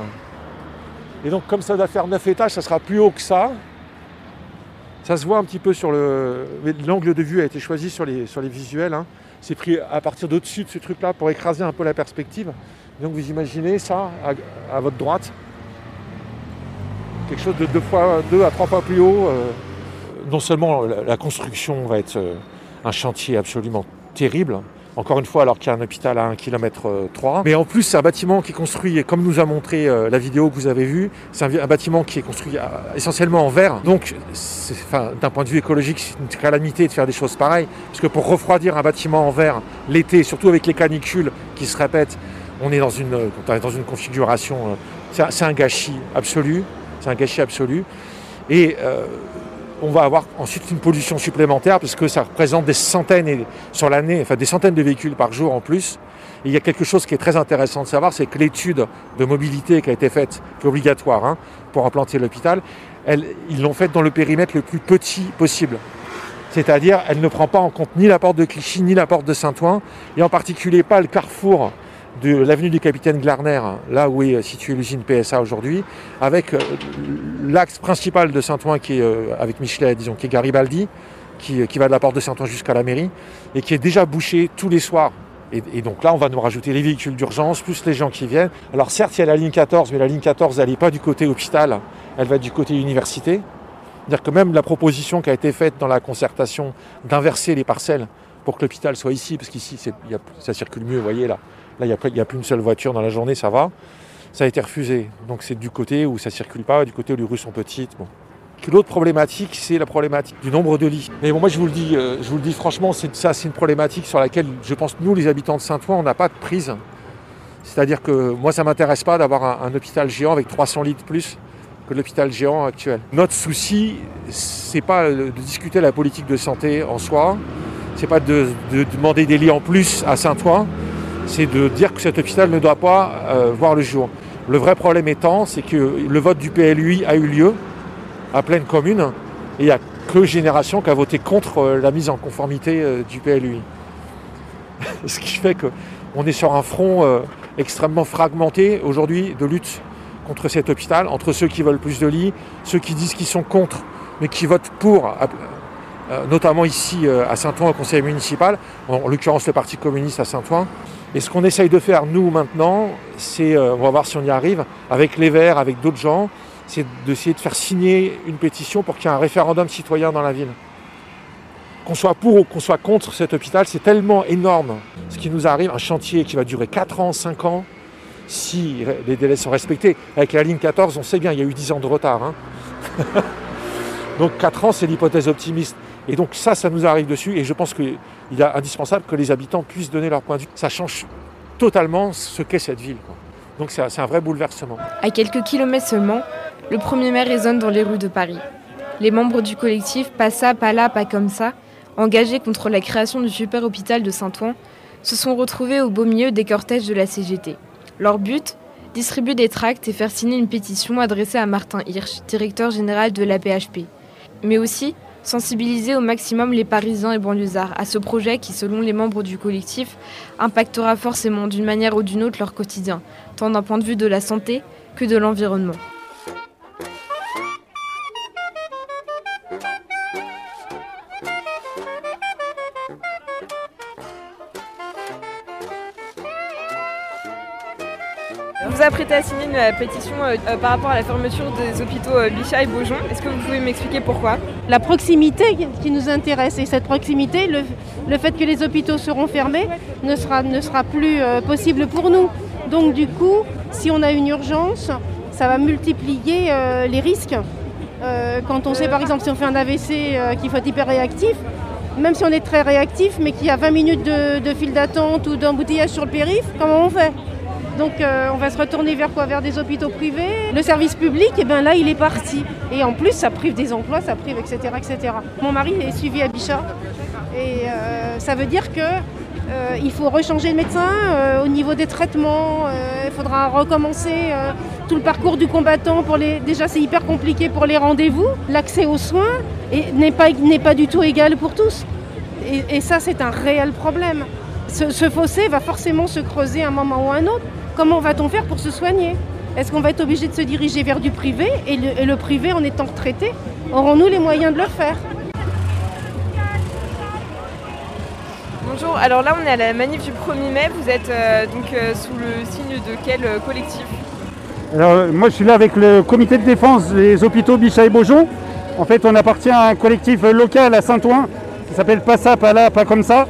Et donc comme ça doit faire 9 étages, ça sera plus haut que ça. Ça se voit un petit peu sur le. L'angle de vue a été choisi sur les, sur les visuels. hein. C'est pris à partir d'au-dessus de ce truc-là pour écraser un peu la perspective. Donc vous imaginez ça à, votre droite. Quelque chose de deux, fois, deux à trois fois plus haut. euh, non seulement la, la construction va être euh, un chantier absolument terrible, encore une fois alors qu'il y a un hôpital à 1 km 3, mais en plus c'est un bâtiment qui est construit, comme nous a montré euh, la vidéo que vous avez vue, c'est un, bâtiment qui est construit euh, essentiellement en verre. Donc enfin, d'un point de vue écologique c'est une calamité de faire des choses pareilles, parce que pour refroidir un bâtiment en verre l'été, surtout avec les canicules qui se répètent, on est dans une, dans une configuration, euh, c'est un- un gâchis absolu, c'est un gâchis absolu. Et euh, on va avoir ensuite une pollution supplémentaire puisque ça représente des centaines et, sur l'année, enfin des centaines de véhicules par jour en plus. Et il y a quelque chose qui est très intéressant de savoir, c'est que l'étude de mobilité qui a été faite, qui est obligatoire hein, pour implanter l'hôpital, ils l'ont faite dans le périmètre le plus petit possible. C'est-à-dire, elle ne prend pas en compte ni la porte de Clichy, ni la porte de Saint-Ouen, et en particulier pas le carrefour de l'avenue du Capitaine Glarner, là où est située l'usine PSA aujourd'hui, avec euh, l'axe principal de Saint-Ouen qui est euh, avec Michelet, disons, qui est Garibaldi, qui, qui va de la porte de Saint-Ouen jusqu'à la mairie, et qui est déjà bouché tous les soirs. Et, et donc là, on va nous rajouter les véhicules d'urgence, plus les gens qui viennent. Alors certes, il y a la ligne 14, mais la ligne 14, elle n'est pas du côté hôpital, elle va du côté université. C'est-à-dire que même la proposition qui a été faite dans la concertation d'inverser les parcelles pour que l'hôpital soit ici, parce qu'ici ça circule mieux, vous voyez là. Là, il n'y a, plus une seule voiture dans la journée, ça va. Ça a été refusé. Donc c'est du côté où ça circule pas, du côté où les rues sont petites. L'autre problématique, c'est la problématique du nombre de lits. Mais bon, moi je vous le dis, euh, je vous le dis franchement, c'est ça, c'est une problématique sur laquelle je pense nous, les habitants de Saint-Ouen, on n'a pas de prise. C'est-à-dire que moi, ça m'intéresse pas d'avoir un, un hôpital géant avec 300 lits de plus que l'hôpital géant actuel. Notre souci, c'est pas de discuter la politique de santé en soi, c'est pas de, de demander des lits en plus à Saint-Ouen, c'est de dire que cet hôpital ne doit pas euh, voir le jour. Le vrai problème étant, c'est que le vote du PLUI a eu lieu à pleine commune et il n'y a que Génération qui a voté contre euh, la mise en conformité euh, du PLUI. Ce qui fait qu'on est sur un front extrêmement fragmenté aujourd'hui de lutte contre cet hôpital, entre ceux qui veulent plus de lits, ceux qui disent qu'ils sont contre, mais qui votent pour, notamment ici à Saint-Ouen au conseil municipal, en l'occurrence le Parti communiste à Saint-Ouen. Et ce qu'on essaye de faire, nous, maintenant, c'est, euh, on va voir si on y arrive, avec les Verts, avec d'autres gens, c'est d'essayer de faire signer une pétition pour qu'il y ait un référendum citoyen dans la ville. Qu'on soit pour ou qu'on soit contre cet hôpital, c'est tellement énorme ce qui nous arrive, un chantier qui va durer 4 ans, 5 ans, si les délais sont respectés. Avec la ligne 14, on sait bien, il y a eu 10 ans de retard. hein. donc 4 ans, c'est l'hypothèse optimiste. Et donc ça, ça nous arrive dessus, et je pense qu'il est indispensable que les habitants puissent donner leur point de vue. Ça change totalement ce qu'est cette ville. Donc c'est un- un vrai bouleversement. À quelques kilomètres seulement, le 1er mai résonne dans les rues de Paris. Les membres du collectif Pas ça, pas là, pas comme ça, engagés contre la création du super hôpital de Saint-Ouen, se sont retrouvés au beau milieu des cortèges de la CGT. Leur but Distribuer des tracts et faire signer une pétition adressée à Martin Hirsch, directeur général de l'APHP. Mais aussi sensibiliser au maximum les Parisiens et banlieusards à ce projet qui, selon les membres du collectif, impactera forcément d'une manière ou d'une autre leur quotidien, tant d'un point de vue de la santé que de l'environnement. Apprêtez à signer une euh, pétition euh, euh, par rapport à la fermeture des hôpitaux Bichat et Beaujon. Est-ce que vous pouvez m'expliquer pourquoi? La proximité qui nous intéresse et cette proximité, le, fait que les hôpitaux seront fermés ne sera, ne sera plus possible pour nous. Donc du coup, si on a une urgence, ça va multiplier les risques. Quand on sait par exemple si on fait un AVC qu'il faut être hyper réactif, même si on est très réactif mais qu'il y a 20 minutes de, de file d'attente ou d'embouteillage sur le périph', comment on fait? Donc euh, on va se retourner vers quoi? Vers des hôpitaux privés. Le service public, et ben là il est parti. Et en plus ça prive des emplois, ça prive, etc. etc. Mon mari est suivi à Bichat. Et euh, ça veut dire que euh, il faut rechanger le médecin euh, au niveau des traitements. il faudra recommencer tout le parcours du combattant. Pour les... Déjà c'est hyper compliqué pour les rendez-vous. L'accès aux soins n'est pas, du tout égal pour tous. Et, et ça c'est un réel problème. Ce, ce fossé va forcément se creuser à un moment ou à un autre. Comment va-t-on faire pour se soigner? Est-ce qu'on va être obligé de se diriger vers du privé et le, et le privé, en étant retraité, aurons-nous les moyens de le faire? Bonjour, alors là on est à la manif du 1er mai. Vous êtes euh, donc euh, sous le signe de quel euh, collectif? Alors, moi, je suis là avec le comité de défense des hôpitaux Bichat et Beaujon. En fait, on appartient à un collectif local à Saint-Ouen qui s'appelle Pas ça, pas là, pas comme ça.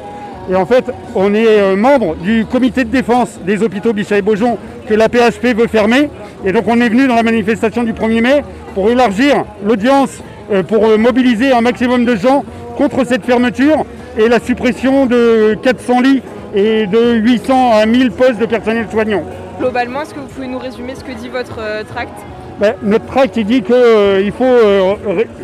Et en fait, on est euh, membre du comité de défense des hôpitaux Bichat et Beaujon que la PHP veut fermer. Et donc, on est venu dans la manifestation du 1er mai pour élargir l'audience, euh, pour euh, mobiliser un maximum de gens contre cette fermeture et la suppression de 400 lits et de 800 à 1000 postes de personnel soignant. Globalement, est-ce que vous pouvez nous résumer ce que dit votre tract? Ben, notre tract il dit qu'il faut, euh,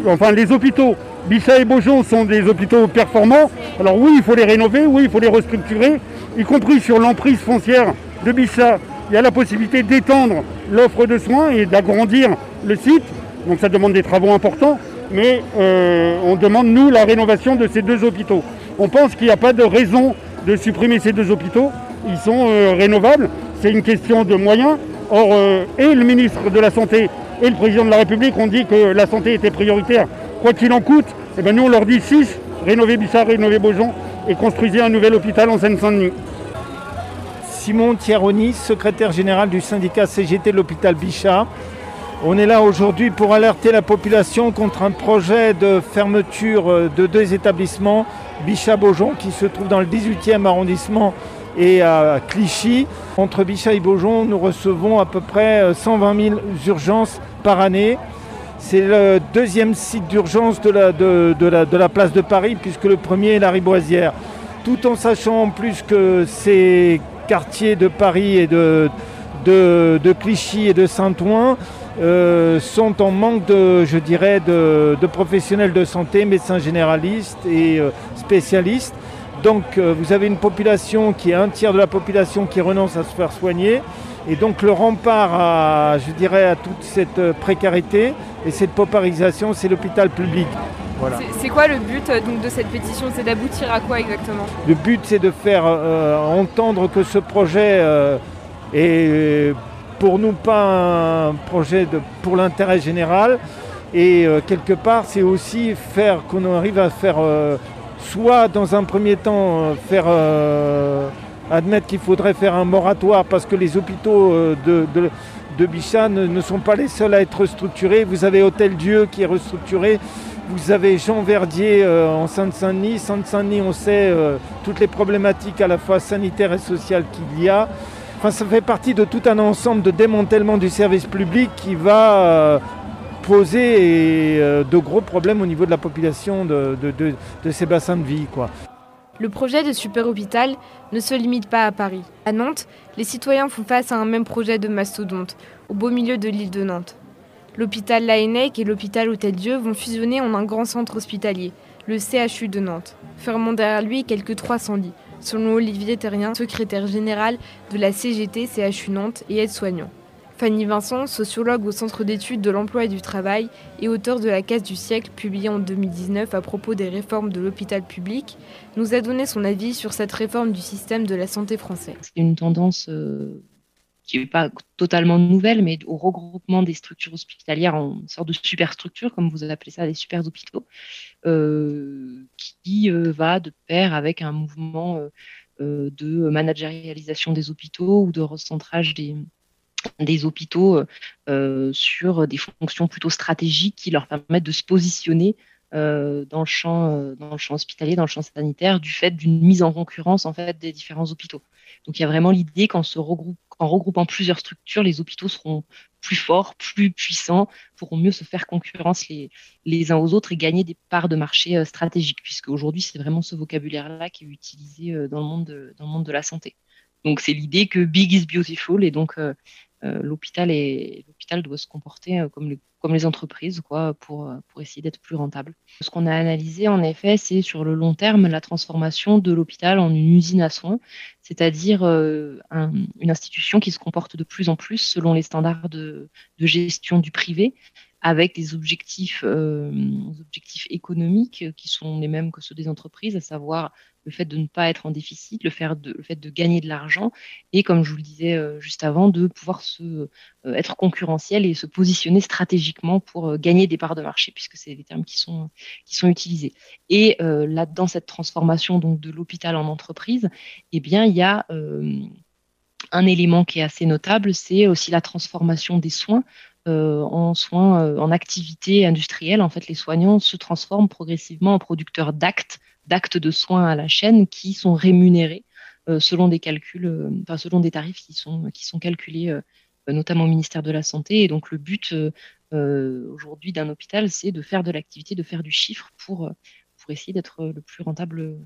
enfin les hôpitaux, Bichat et Beaujon sont des hôpitaux performants. Alors oui, il faut les rénover, oui, il faut les restructurer, y compris sur l'emprise foncière de Bichat. Il y a la possibilité d'étendre l'offre de soins et d'agrandir le site. Donc ça demande des travaux importants, mais euh, on demande nous la rénovation de ces deux hôpitaux. On pense qu'il n'y a pas de raison de supprimer ces deux hôpitaux. Ils sont rénovables. C'est une question de moyens. Or, euh, et le ministre de la Santé et le président de la République ont dit que la santé était prioritaire, quoi qu'il en coûte. Et ben nous, on leur dit 6, rénover Bissard, rénover Beaujon et construisez un nouvel hôpital en Seine-Saint-Denis. Simon Thieroni, secrétaire général du syndicat CGT de l'hôpital Bichat. On est là aujourd'hui pour alerter la population contre un projet de fermeture euh, de deux établissements, Bichat-Beaujon, qui se trouve dans le 18e arrondissement et à Clichy. Entre Bichat et Beaujon, nous recevons à peu près 120 euh, 000 urgences par année. C'est le deuxième site d'urgence de la, place de Paris, puisque le premier est la Riboisière. Tout en sachant en plus que ces quartiers de Paris et de, de, Clichy et de Saint-Ouen euh, sont en manque de, je dirais, de, professionnels de santé, médecins généralistes et euh, spécialistes. Donc euh, vous avez une population qui est un tiers de la population qui renonce à se faire soigner. Et donc le rempart à, je dirais, à toute cette euh, précarité et cette paupérisation, c'est l'hôpital public. Voilà. C'est quoi le but euh, donc, de cette pétition? C'est d'aboutir à quoi exactement? Le but, c'est de faire entendre que ce projet est pour nous pas un projet de, pour l'intérêt général. Et quelque part, c'est aussi faire qu'on arrive à faire soit dans un premier temps euh, faire euh, admettre qu'il faudrait faire un moratoire parce que les hôpitaux euh, de, de, Bichat ne, sont pas les seuls à être structurés. Vous avez Hôtel Dieu qui est restructuré. Vous avez Jean Verdier en Sainte-Saint-Denis. Sainte-Saint-Denis, on sait toutes les problématiques à la fois sanitaires et sociales qu'il y a. Enfin, ça fait partie de tout un ensemble de démantèlement du service public qui va poser euh, de gros problèmes au niveau de la population de, ces bassins de vie. Quoi. Le projet de super hôpital ne se limite pas à Paris. À Nantes, les citoyens font face à un même projet de mastodonte, au beau milieu de l'île de Nantes. L'hôpital Laennec et l'hôpital Hôtel-Dieu vont fusionner en un grand centre hospitalier, le CHU de Nantes, fermant derrière lui quelques 300 lits, selon Olivier Terrien, secrétaire général de la CGT CHU Nantes et aide-soignant. Fanny Vincent, sociologue au Centre d'études de l'emploi et du travail et auteur de La case du siècle, publié en 2019 à propos des réformes de l'hôpital public, nous a donné son avis sur cette réforme du système de la santé français. C'est une tendance euh, qui n'est pas totalement nouvelle, mais au regroupement des structures hospitalières en sorte de superstructure, comme vous appelez ça, des super hôpitaux, euh, qui euh, va de pair avec un mouvement de managérialisation des hôpitaux ou de recentrage des des hôpitaux euh, euh, sur des fonctions plutôt stratégiques qui leur permettent de se positionner euh, dans, le champ, dans le champ hospitalier, dans le champ sanitaire, du fait d'une mise en concurrence en fait des différents hôpitaux. Donc il y a vraiment l'idée qu'en regroupant plusieurs structures, les hôpitaux seront plus forts, plus puissants, pourront mieux se faire concurrence les, les uns aux autres et gagner des parts de marché stratégiques, puisque aujourd'hui c'est vraiment ce vocabulaire-là qui est utilisé dans le monde de, dans le monde de la santé. Donc c'est l'idée que big is beautiful et donc l'hôpital l'hôpital doit se comporter euh, comme les, entreprises quoi, pour, euh, pour essayer d'être plus rentable. Ce qu'on a analysé en effet, c'est sur le long terme la transformation de l'hôpital en une usine à soins, c'est-à-dire une institution qui se comporte de plus en plus selon les standards de gestion du privé, avec des objectifs, euh, objectifs économiques qui sont les mêmes que ceux des entreprises, à savoir le fait de ne pas être en déficit, le, fait de, le fait de gagner de l'argent et, comme je vous le disais euh, juste avant, de pouvoir se, euh, être concurrentiel et se positionner stratégiquement pour gagner des parts de marché, puisque c'est les termes qui sont, qui sont utilisés. Et là, dans cette transformation donc, de l'hôpital en entreprise, eh bien, il y a un élément qui est assez notable, c'est aussi la transformation des soins euh, en soins, euh, en activité industrielle, en fait, les soignants se transforment progressivement en producteurs d'actes, d'actes de soins à la chaîne qui sont rémunérés euh, selon des calculs, enfin, selon des tarifs qui sont, calculés notamment au ministère de la Santé. Et donc le but aujourd'hui d'un hôpital, c'est de faire de l'activité, de faire du chiffre pour, essayer d'être le plus rentable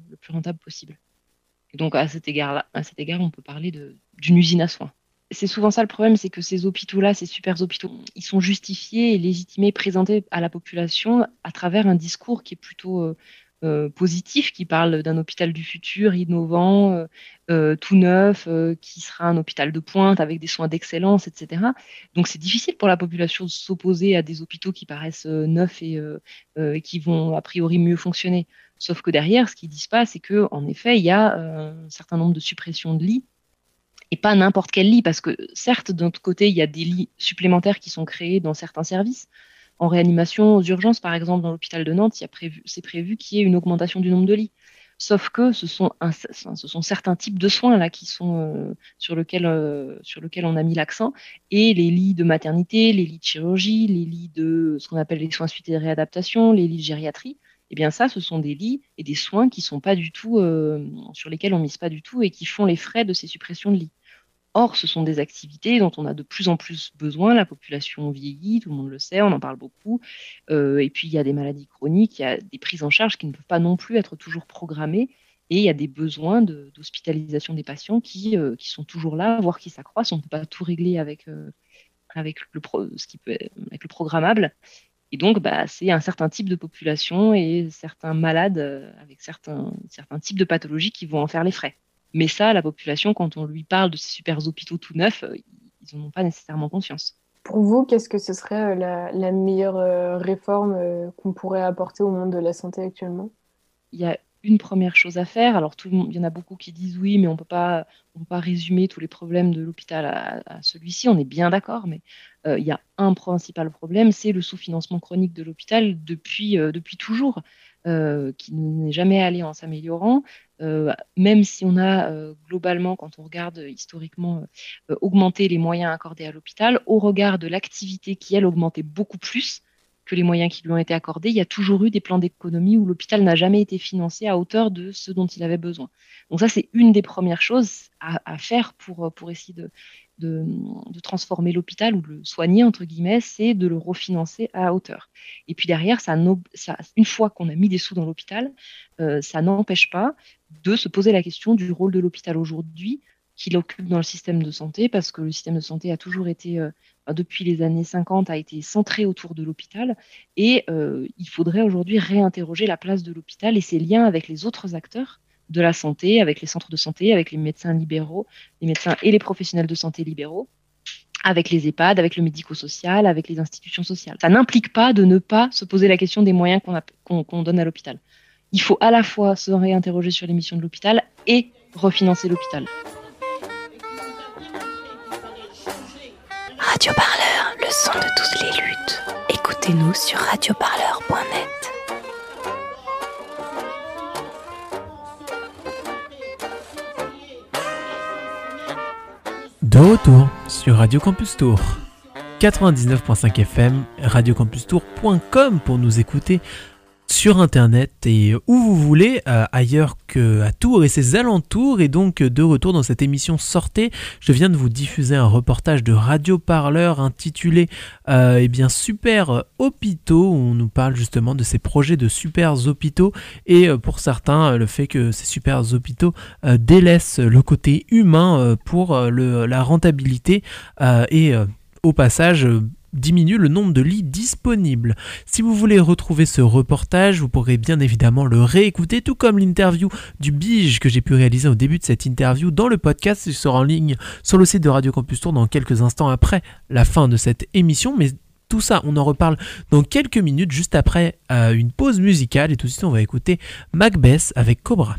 possible. Et donc à cet égard-là, à cet égard, on peut parler d'une usine à soins c'est souvent ça le problème, c'est que ces hôpitaux-là, ces super hôpitaux, ils sont justifiés légitimés, présentés à la population à travers un discours qui est plutôt euh, euh, positif, qui parle d'un hôpital du futur, innovant, euh, tout neuf, qui sera un hôpital de pointe avec des soins d'excellence, etc. Donc c'est difficile pour la population de s'opposer à des hôpitaux qui paraissent neufs et, qui vont a priori mieux fonctionner. Sauf que derrière, ce qu'ils disent pas, c'est que en effet, il y a un certain nombre de suppressions de lits et pas n'importe quel lit, parce que certes, d'un autre côté, il y a des lits supplémentaires qui sont créés dans certains services, en réanimation aux urgences, par exemple, dans l'hôpital de Nantes, c'est prévu, prévu qu'il y ait une augmentation du nombre de lits. Sauf que ce sont, ce sont certains types de soins là qui sont euh, sur lesquels euh, lequel on a mis l'accent et les lits de maternité, les lits de chirurgie, les lits de ce qu'on appelle les soins suite et réadaptation, les lits de gériatrie. Eh bien ça, ce sont des lits et des soins qui sont pas du tout euh, sur lesquels on mise pas du tout et qui font les frais de ces suppressions de lits. Or, ce sont des activités dont on a de plus en plus besoin. La population vieillit, tout le monde le sait, on en parle beaucoup. Euh, et puis, il y a des maladies chroniques, il y a des prises en charge qui ne peuvent pas non plus être toujours programmées. Et il y a des besoins d'hospitalisation des patients qui, euh, qui, sont toujours là, voire qui s'accroissent. On ne peut pas tout régler avec, avec, le, peut, avec le programmable. Et donc, bah, c'est un certain type de population et certains malades avec certains, certains types de pathologies qui vont en faire les frais. Mais ça, la population, quand on lui parle de ces super hôpitaux tout neufs, euh, ils n'en ont pas nécessairement conscience. Pour vous, qu'est-ce que ce serait euh, la, meilleure euh, réforme qu'on pourrait apporter au monde de la santé actuellement? Il y a une première chose à faire. Alors, tout il y en a beaucoup qui disent oui, mais on ne peut pas résumer tous les problèmes de l'hôpital à, celui-ci. On est bien d'accord, mais il y a un principal problème, c'est le sous-financement chronique de l'hôpital depuis, depuis toujours. Euh, qui n'est jamais allé en s'améliorant, euh, même si on a euh, globalement, quand on regarde historiquement, augmenté les moyens accordés à l'hôpital, au regard de l'activité qui, elle, augmentait beaucoup plus les moyens qui lui ont été accordés, il y a toujours eu des plans d'économie où l'hôpital n'a jamais été financé à hauteur de ce dont il avait besoin. Donc ça, c'est une des premières choses à, faire pour, essayer de, de, transformer l'hôpital ou de le soigner, entre guillemets, c'est de le refinancer à hauteur. Et puis derrière, ça, une fois qu'on a mis des sous dans l'hôpital, euh, ça n'empêche pas de se poser la question du rôle de l'hôpital aujourd'hui qu'il occupe dans le système de santé, parce que le système de santé a toujours été, euh, depuis les années 50, a été centré autour de l'hôpital, et euh, il faudrait aujourd'hui réinterroger la place de l'hôpital et ses liens avec les autres acteurs de la santé, avec les centres de santé, avec les médecins libéraux, les médecins et les professionnels de santé libéraux, avec les EHPAD, avec le médico-social, avec les institutions sociales. Ça n'implique pas de ne pas se poser la question des moyens qu'on donne à l'hôpital. Il faut à la fois se réinterroger sur les missions de l'hôpital et refinancer l'hôpital. Radio Parleur, le son de toutes les luttes. Écoutez-nous sur radioparleur.net. De retour sur Radio Campus Tour. 99.5 FM, radiocampustour.com pour nous écouter sur internet et où vous voulez, euh, ailleurs que à Tours et ses alentours. Et donc de retour dans cette émission Sortez, je viens de vous diffuser un reportage de Radio Parleur intitulé euh, eh bien Super Hôpitaux, où on nous parle justement de ces projets de super hôpitaux et euh, pour certains le fait que ces super hôpitaux délaissent le côté humain pour la rentabilité et au passage diminue le nombre de lits disponibles. Si vous voulez retrouver ce reportage, vous pourrez bien évidemment le réécouter, tout comme l'interview du Bige que j'ai pu réaliser au début de cette interview dans le podcast. Il sera en ligne sur le site de Radio Campus Tour dans quelques instants après la fin de cette émission. Mais tout ça, on en reparle dans quelques minutes, juste après euh, une pause musicale. Et tout de suite, on va écouter Macbeth avec Cobra.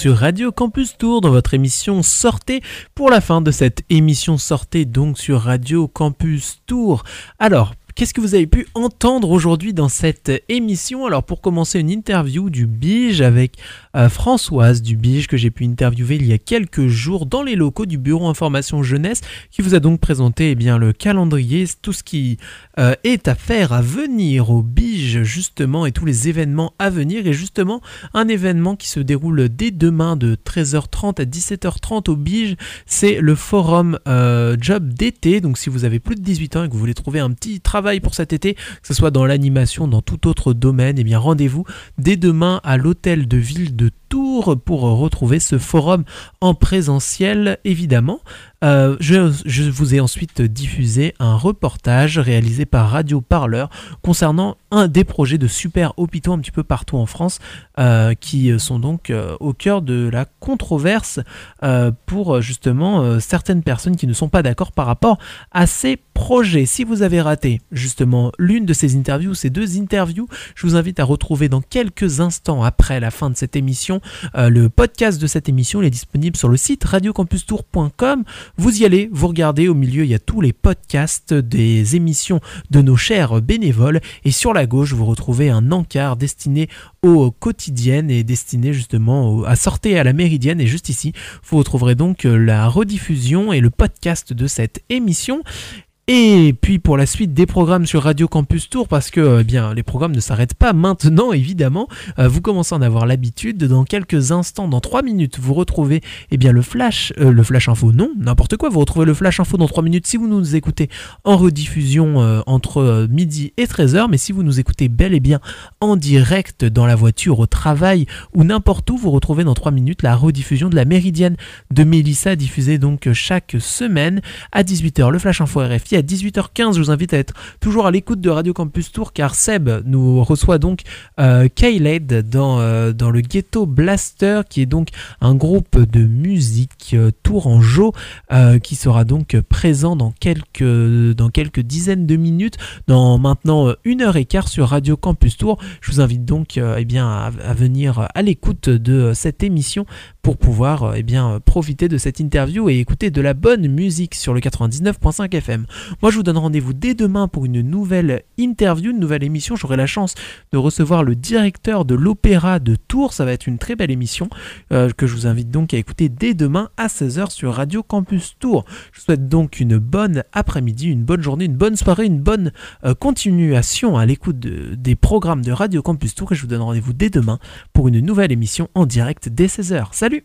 Sur Radio Campus Tour dans votre émission Sortez pour la fin de cette émission Sortez donc sur Radio Campus Tour. Alors, Qu'est-ce que vous avez pu entendre aujourd'hui dans cette émission? Alors pour commencer une interview du Bige avec euh, Françoise du Bige que j'ai pu interviewer il y a quelques jours dans les locaux du Bureau Information Jeunesse qui vous a donc présenté eh bien, le calendrier, tout ce qui euh, est à faire à venir au Bige justement et tous les événements à venir. Et justement un événement qui se déroule dès demain de 13h30 à 17h30 au Bige c'est le forum euh, job d'été. Donc si vous avez plus de 18 ans et que vous voulez trouver un petit travail pour cet été que ce soit dans l'animation dans tout autre domaine et bien rendez-vous dès demain à l'hôtel de ville de de pour retrouver ce forum en présentiel évidemment. Euh, je, vous ai ensuite diffusé un reportage réalisé par Radio Parleur concernant un des projets de super hôpitaux un petit peu partout en France euh, qui sont donc euh, au cœur de la controverse pour justement certaines personnes qui ne sont pas d'accord par rapport à ces projets. Si vous avez raté justement l'une de ces interviews, ces deux interviews, je vous invite à retrouver dans quelques instants après la fin de cette émission euh, le podcast de cette émission. Est disponible sur le site radiocampustour.com. Vous y allez, vous regardez, au milieu il y a tous les podcasts des émissions de nos chers bénévoles et sur la gauche vous retrouvez un encart destiné aux quotidiennes et destiné justement à sortir à la méridienne et juste ici vous retrouverez donc la rediffusion et le podcast de cette émission. Et puis pour la suite des programmes sur Radio Campus Tour, parce que euh, bien les programmes ne s'arrêtent pas maintenant évidemment, Euh, vous commencez à en avoir l'habitude. Dans quelques instants, dans 3 minutes, vous retrouvez eh bien le flash, euh, le flash info, non, n'importe quoi. Vous retrouvez le flash info dans 3 minutes si vous nous écoutez en rediffusion euh, entre midi et 13h, mais si vous nous écoutez bel et bien en direct dans la voiture, au travail ou n'importe où, vous retrouvez dans 3 minutes la rediffusion de la Méridienne de Mélissa, diffusée donc chaque semaine à 18h. Le Flash Info RFI à 18h15. Je vous invite à être toujours à l'écoute de Radio Campus Tour car Seb nous reçoit donc euh, dans, euh, dans le Ghetto Blaster qui est donc un groupe de musique euh, tourangeau euh, qui sera donc présent dans quelques, dans quelques dizaines de minutes dans maintenant euh, une heure et quart sur Radio Campus Tour. Je vous invite donc euh, eh bien, à, venir à l'écoute de cette émission pour pouvoir eh bien, profiter de cette interview et écouter de la bonne musique sur le 99.5 FM. Moi je vous donne rendez-vous dès demain pour une nouvelle interview, une nouvelle émission. J'aurai la chance de recevoir le directeur de l'Opéra de Tours. Ça va être une très belle émission euh, que je vous invite donc à écouter dès demain à 16h sur Radio Campus Tours. Je vous souhaite donc une bonne après-midi, une bonne journée, une bonne soirée, une bonne euh, continuation à l'écoute de- des programmes de Radio Campus Tours et je vous donne rendez-vous dès demain pour une nouvelle émission en direct dès 16h. Salut